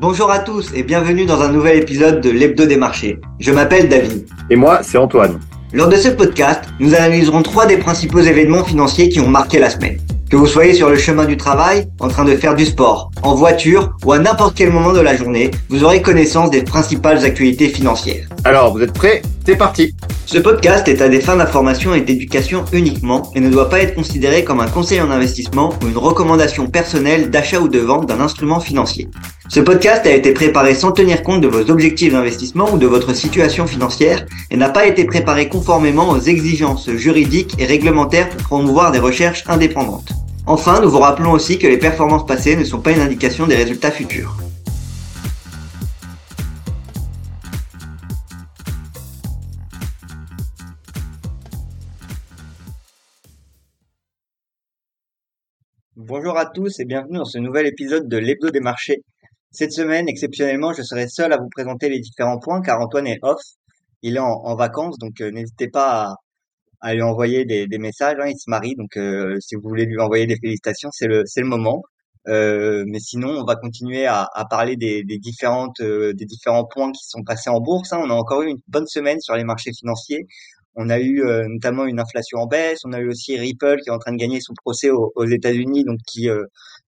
Bonjour à tous et bienvenue dans un nouvel épisode de l'Hebdo des marchés. Je m'appelle David. Et moi, c'est Antoine. Lors de ce podcast, nous analyserons trois des principaux événements financiers qui ont marqué la semaine. Que vous soyez sur le chemin du travail, en train de faire du sport, en voiture ou à n'importe quel moment de la journée, vous aurez connaissance des principales actualités financières. Alors, vous êtes prêts? C'est parti Ce podcast est à des fins d'information et d'éducation uniquement et ne doit pas être considéré comme un conseil en investissement ou une recommandation personnelle d'achat ou de vente d'un instrument financier. Ce podcast a été préparé sans tenir compte de vos objectifs d'investissement ou de votre situation financière et n'a pas été préparé conformément aux exigences juridiques et réglementaires pour promouvoir des recherches indépendantes. Enfin, nous vous rappelons aussi que les performances passées ne sont pas une indication des résultats futurs. Bonjour à tous et bienvenue dans ce nouvel épisode de l'Hebdo des marchés. Cette semaine, exceptionnellement, je serai seul à vous présenter les différents points car Antoine est off. Il est en, vacances, donc euh, n'hésitez pas à, lui envoyer des, messages. Hein, il se marie, donc euh, si vous voulez lui envoyer des félicitations, c'est le, le moment. Euh, mais sinon, on va continuer à, parler des, différentes, des différents points qui sont passés en bourse. Hein. On a encore eu une bonne semaine sur les marchés financiers. On a eu notamment une inflation en baisse. On a eu aussi Ripple qui est en train de gagner son procès aux, États-Unis, donc qui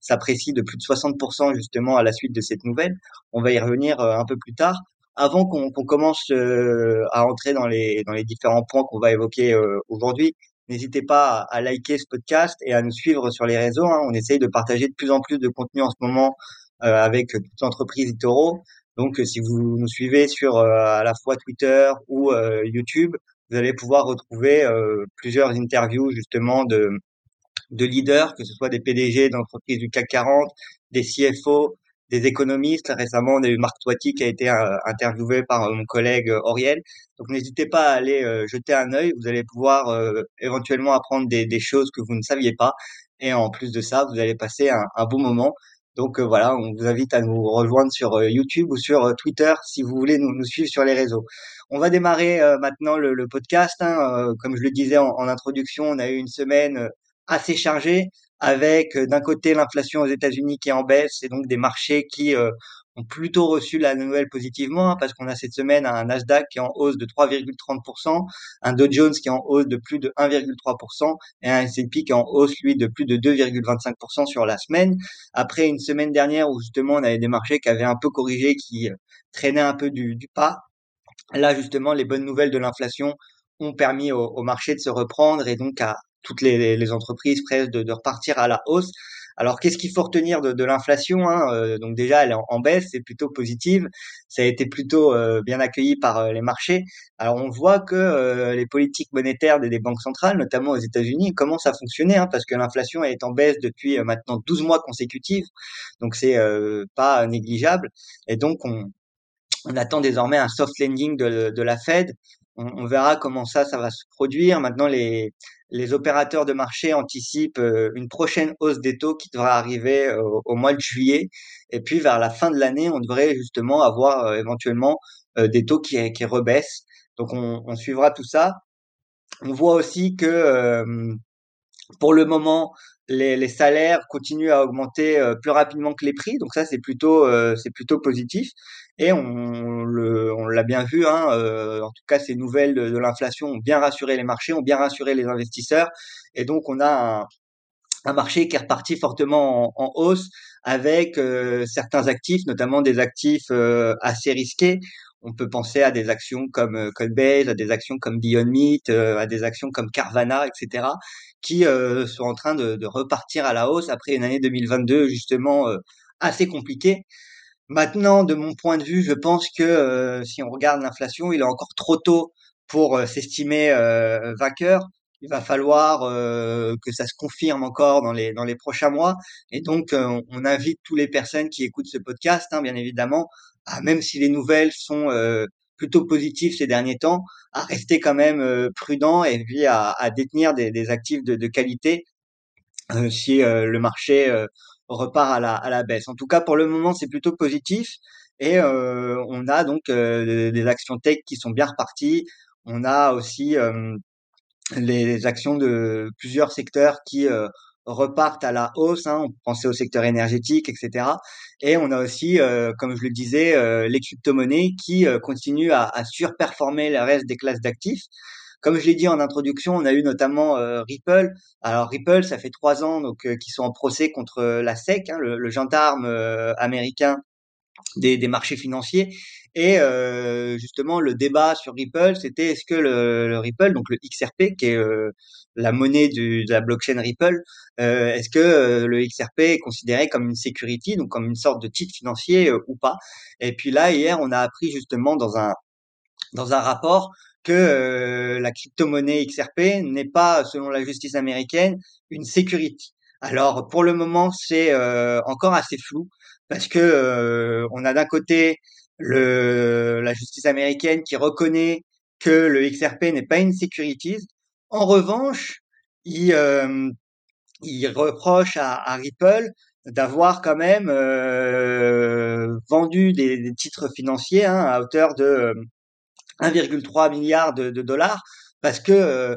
s'apprécie de plus de 60% justement à la suite de cette nouvelle. On va y revenir euh, un peu plus tard. Avant qu'on commence euh, à entrer dans les, différents points qu'on va évoquer euh, aujourd'hui, n'hésitez pas à, liker ce podcast et à nous suivre sur les réseaux. Hein. On essaye de partager de plus en plus de contenu en ce moment avec toute l'entreprise Itoro. Donc, si vous nous suivez sur à la fois Twitter ou YouTube, vous allez pouvoir retrouver plusieurs interviews justement de, de leaders, que ce soit des PDG d'entreprises du CAC 40, des CFO, des économistes. Récemment, on a eu Marc Toiti qui a été euh, interviewé par euh, mon collègue euh, Auriel. Donc n'hésitez pas à aller jeter un œil. Vous allez pouvoir éventuellement apprendre des, choses que vous ne saviez pas. Et en plus de ça, vous allez passer un, bon moment. Donc voilà, on vous invite à nous rejoindre sur YouTube ou sur Twitter si vous voulez nous, suivre sur les réseaux. On va démarrer maintenant le, podcast. Hein. comme je le disais en, introduction, on a eu une semaine assez chargé avec euh, d'un côté l'inflation aux États-Unis qui est en baisse et donc des marchés qui euh, ont plutôt reçu la nouvelle positivement hein, parce qu'on a cette semaine un Nasdaq qui est en hausse de 3,30%, un Dow Jones qui est en hausse de plus de 1,3% et un S&P qui est en hausse lui de plus de 2,25% sur la semaine. Après une semaine dernière où justement on avait des marchés qui avaient un peu corrigé, qui euh, traînaient un peu du, pas. Là justement les bonnes nouvelles de l'inflation ont permis au, au, marché de se reprendre et donc à, toutes les, entreprises presque de, repartir à la hausse. Alors, qu'est-ce qu'il faut retenir de, l'inflation hein euh, Donc déjà, elle est en, baisse, c'est plutôt positive. Ça a été plutôt euh, bien accueilli par euh, les marchés. Alors, on voit que les politiques monétaires des, banques centrales, notamment aux États-Unis, commencent à fonctionner, hein, parce que l'inflation est en baisse depuis maintenant 12 mois consécutifs. Donc, c'est pas négligeable. Et donc, on, attend désormais un soft landing de, de la Fed. On, verra comment ça, ça va se produire. Maintenant, les, les opérateurs de marché anticipent euh, une prochaine hausse des taux qui devrait arriver euh, au mois de juillet. Et puis vers la fin de l'année, on devrait justement avoir euh, éventuellement des taux qui, qui rebaissent. Donc on, on, suivra tout ça. On voit aussi que pour le moment, les, les, salaires continuent à augmenter plus rapidement que les prix, donc ça c'est plutôt c'est plutôt positif. Et on, on l'a bien vu, hein, en tout cas ces nouvelles de, l'inflation ont bien rassuré les marchés, ont bien rassuré les investisseurs, et donc on a un, un marché qui est reparti fortement en, hausse avec certains actifs, notamment des actifs assez risqués. On peut penser à des actions comme Coinbase, à des actions comme Beyond Meat, à des actions comme Carvana, etc qui euh, sont en train de, de, repartir à la hausse après une année 2022 justement euh, assez compliquée. Maintenant, de mon point de vue, je pense que euh, si on regarde l'inflation, il est encore trop tôt pour s'estimer vainqueur. Il va falloir que ça se confirme encore dans les dans les prochains mois. Et donc, on invite toutes les personnes qui écoutent ce podcast, hein, bien évidemment, à même si les nouvelles sont plutôt positif ces derniers temps, à rester quand même euh, prudent et puis à, détenir des, actifs de, qualité euh, si euh, le marché repart à la, à la baisse. En tout cas, pour le moment, c'est plutôt positif et on a donc des actions tech qui sont bien reparties. On a aussi les actions de plusieurs secteurs qui repartent à la hausse. Hein, on pensait au secteur énergétique, etc. Et on a aussi, comme je le disais, les crypto-monnaies qui continuent à, à surperformer le reste des classes d'actifs. Comme je l'ai dit en introduction, on a eu notamment euh, Ripple. Alors Ripple, ça fait trois ans donc euh, qu'ils sont en procès contre euh, la SEC, hein, le, le, gendarme américain des, des, marchés financiers. Et justement, le débat sur Ripple, c'était est-ce que le, Ripple, donc le XRP, qui est la monnaie du, de la blockchain Ripple, est-ce que le XRP est considéré comme une security, donc comme une sorte de titre financier ou pas? Et puis là, hier, on a appris justement dans un dans un rapport que euh, la crypto-monnaie XRP n'est pas, selon la justice américaine, une security. Alors pour le moment, c'est euh, encore assez flou parce que euh, on a d'un côté le, la justice américaine qui reconnaît que le XRP n'est pas une security. En revanche, il, il reproche à, à Ripple d'avoir quand même vendu des, des, titres financiers hein, à hauteur de 1,3 milliard de, dollars parce que euh,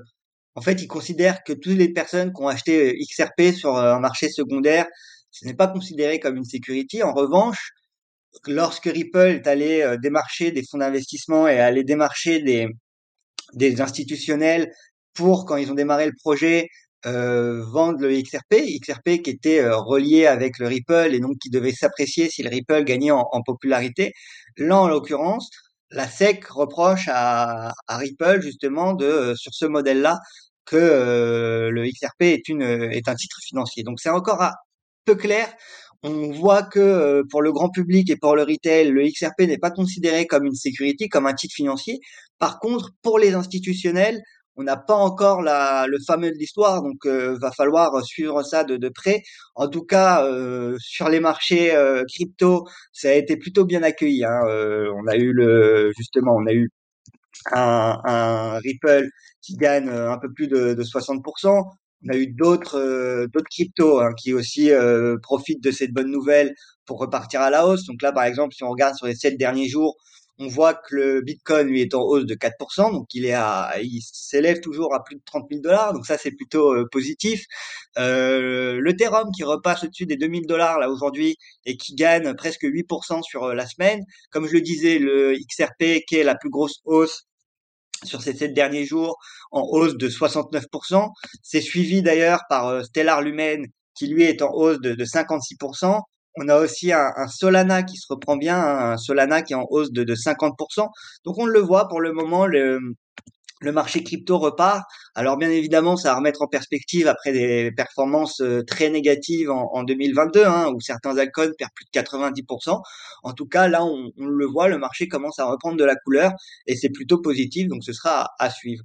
en fait, ils considèrent que toutes les personnes qui ont acheté euh, XRP sur euh, un marché secondaire, ce n'est pas considéré comme une security. En revanche, lorsque Ripple est allé démarcher des fonds d'investissement et aller démarcher des, des institutionnels pour, quand ils ont démarré le projet, euh, vendre le XRP, XRP qui était relié avec le Ripple et donc qui devait s'apprécier si le Ripple gagnait en, popularité. Là, en l'occurrence, la SEC reproche à, à Ripple justement de euh, sur ce modèle-là que euh, le XRP est une est un titre financier. Donc c'est encore un peu clair. On voit que euh, pour le grand public et pour le retail, le XRP n'est pas considéré comme une sécurité, comme un titre financier. Par contre, pour les institutionnels, on n'a pas encore la, le fameux de l'histoire, donc euh, va falloir suivre ça de, de près. En tout cas, euh, sur les marchés euh, crypto, ça a été plutôt bien accueilli. Hein. Euh, on a eu le justement, on a eu un, un Ripple qui gagne un peu plus de, de 60%. On a eu d'autres d'autres cryptos hein, qui aussi profitent de cette bonne nouvelle pour repartir à la hausse. Donc là, par exemple, si on regarde sur les sept derniers jours, on voit que le Bitcoin lui est en hausse de 4%, donc il est à, il s'élève toujours à plus de 30 000 dollars, donc ça c'est plutôt euh, positif. Euh, L'Ethereum qui repasse au-dessus des 2000 dollars là aujourd'hui et qui gagne presque 8% sur euh, la semaine. Comme je le disais, le XRP qui est la plus grosse hausse sur ces sept derniers jours en hausse de 69%. C'est suivi d'ailleurs par euh, Stellar Lumen qui lui est en hausse de, de 56%. On a aussi un, Solana qui se reprend bien, hein, un Solana qui est en hausse de, 50%. Donc on le voit pour le moment, le, le marché crypto repart. Alors bien évidemment, ça va remettre en perspective après des performances euh, très négatives en, 2022, hein, où certains altcoins perdent plus de 90%. En tout cas, là, on, le voit, le marché commence à reprendre de la couleur et c'est plutôt positif, donc ce sera à suivre.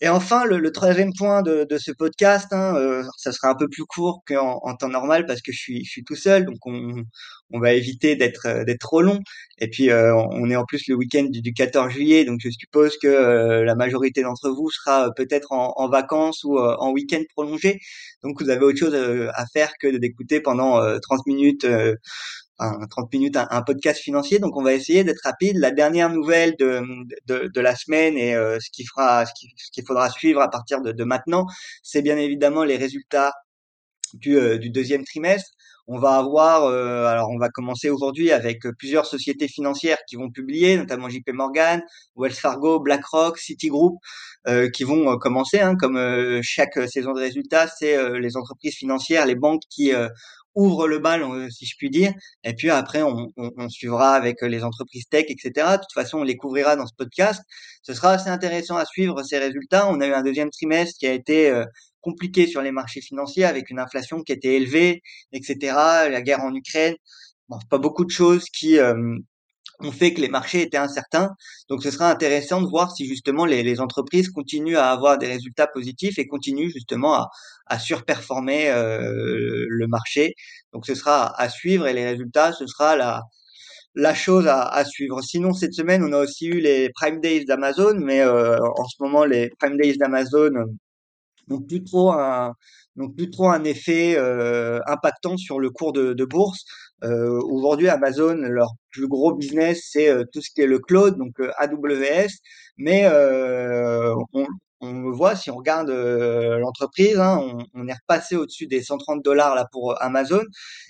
Et enfin, le, le troisième point de, de ce podcast, hein, euh, ça sera un peu plus court qu'en en temps normal parce que je suis, je suis tout seul, donc on, on va éviter d'être euh, d'être trop long. Et puis, euh, on est en plus le week-end du, 14 juillet, donc je suppose que euh, la majorité d'entre vous sera peut-être en, en, vacances ou en week-end prolongé. Donc, vous avez autre chose à faire que d'écouter pendant 30 minutes un 30 minutes, un, podcast financier. Donc, on va essayer d'être rapide. La dernière nouvelle de, de, de la semaine et euh, ce qu'il fera, ce qu'il faudra suivre à partir de, de maintenant, c'est bien évidemment les résultats du, euh, du deuxième trimestre. On va avoir, euh, alors on va commencer aujourd'hui avec plusieurs sociétés financières qui vont publier, notamment JP Morgan, Wells Fargo, BlackRock, Citigroup, euh, qui vont commencer. Hein, comme chaque saison de résultats, c'est les entreprises financières, les banques qui ouvre le bal, euh, si je puis dire. Et puis après, on, on, on, suivra avec euh, les entreprises tech, etc. De toute façon, on les couvrira dans ce podcast. Ce sera assez intéressant à suivre ces résultats. On a eu un deuxième trimestre qui a été euh, compliqué sur les marchés financiers avec une inflation qui était élevée, etc. La guerre en Ukraine. Bon, pas beaucoup de choses qui ont fait que les marchés étaient incertains. Donc ce sera intéressant de voir si justement les, les entreprises continuent à avoir des résultats positifs et continuent justement à, à surperformer euh, le marché. Donc ce sera à suivre et les résultats, ce sera la, la chose à, à, suivre. Sinon, cette semaine, on a aussi eu les Prime Days d'Amazon, mais euh, en ce moment, les Prime Days d'Amazon n'ont plus trop un n'ont plus trop un effet euh, impactant sur le cours de, de bourse. Euh, Aujourd'hui, Amazon, leur plus gros business, c'est euh, tout ce qui est le cloud, donc euh, AWS, mais on, on le voit si on regarde euh, l'entreprise, hein, on, est repassé au-dessus des 130 dollars là pour Amazon,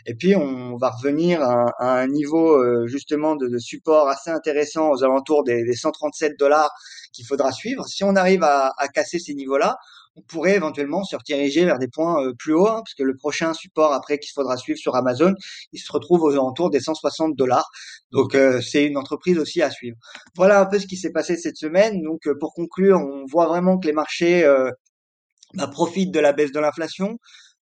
et puis on va revenir à, un niveau euh, justement de, support assez intéressant aux alentours des, 137 dollars qu'il faudra suivre. Si on arrive à, à casser ces niveaux-là, on pourrait éventuellement se rediriger vers des points euh, plus hauts, hein, parce que le prochain support après qu'il faudra suivre sur Amazon, il se retrouve aux alentours des 160 dollars. Donc euh, c'est une entreprise aussi à suivre. Voilà un peu ce qui s'est passé cette semaine. Donc euh, pour conclure, on voit vraiment que les marchés bah, profitent de la baisse de l'inflation.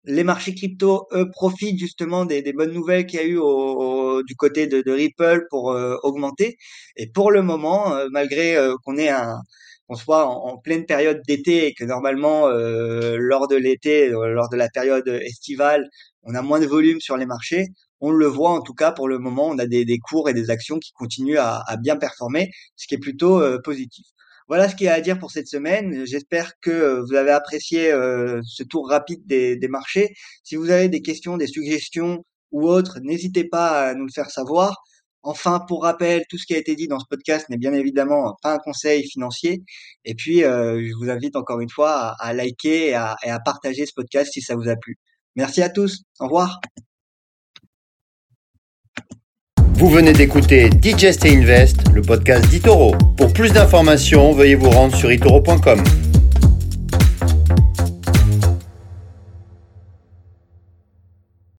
Les marchés crypto, eux, profitent justement des, bonnes nouvelles qu'il y a eu au, du côté de, Ripple pour augmenter. Et pour le moment, malgré qu'on ait un, qu'on soit en, pleine période d'été et que normalement euh, lors de l'été, euh, lors de la période estivale, on a moins de volume sur les marchés. On le voit en tout cas pour le moment, on a des, cours et des actions qui continuent à, bien performer, ce qui est plutôt euh, positif. Voilà ce qu'il y a à dire pour cette semaine. J'espère que vous avez apprécié ce tour rapide des marchés. Si vous avez des questions, des suggestions ou autres, n'hésitez pas à nous le faire savoir. Enfin, pour rappel, tout ce qui a été dit dans ce podcast n'est bien évidemment pas un conseil financier. Et puis, euh, je vous invite encore une fois à, liker et à, et à partager ce podcast si ça vous a plu. Merci à tous. Au revoir. Vous venez d'écouter Digest et Invest, le podcast d'Itoro. Pour plus d'informations, veuillez vous rendre sur itoro.com.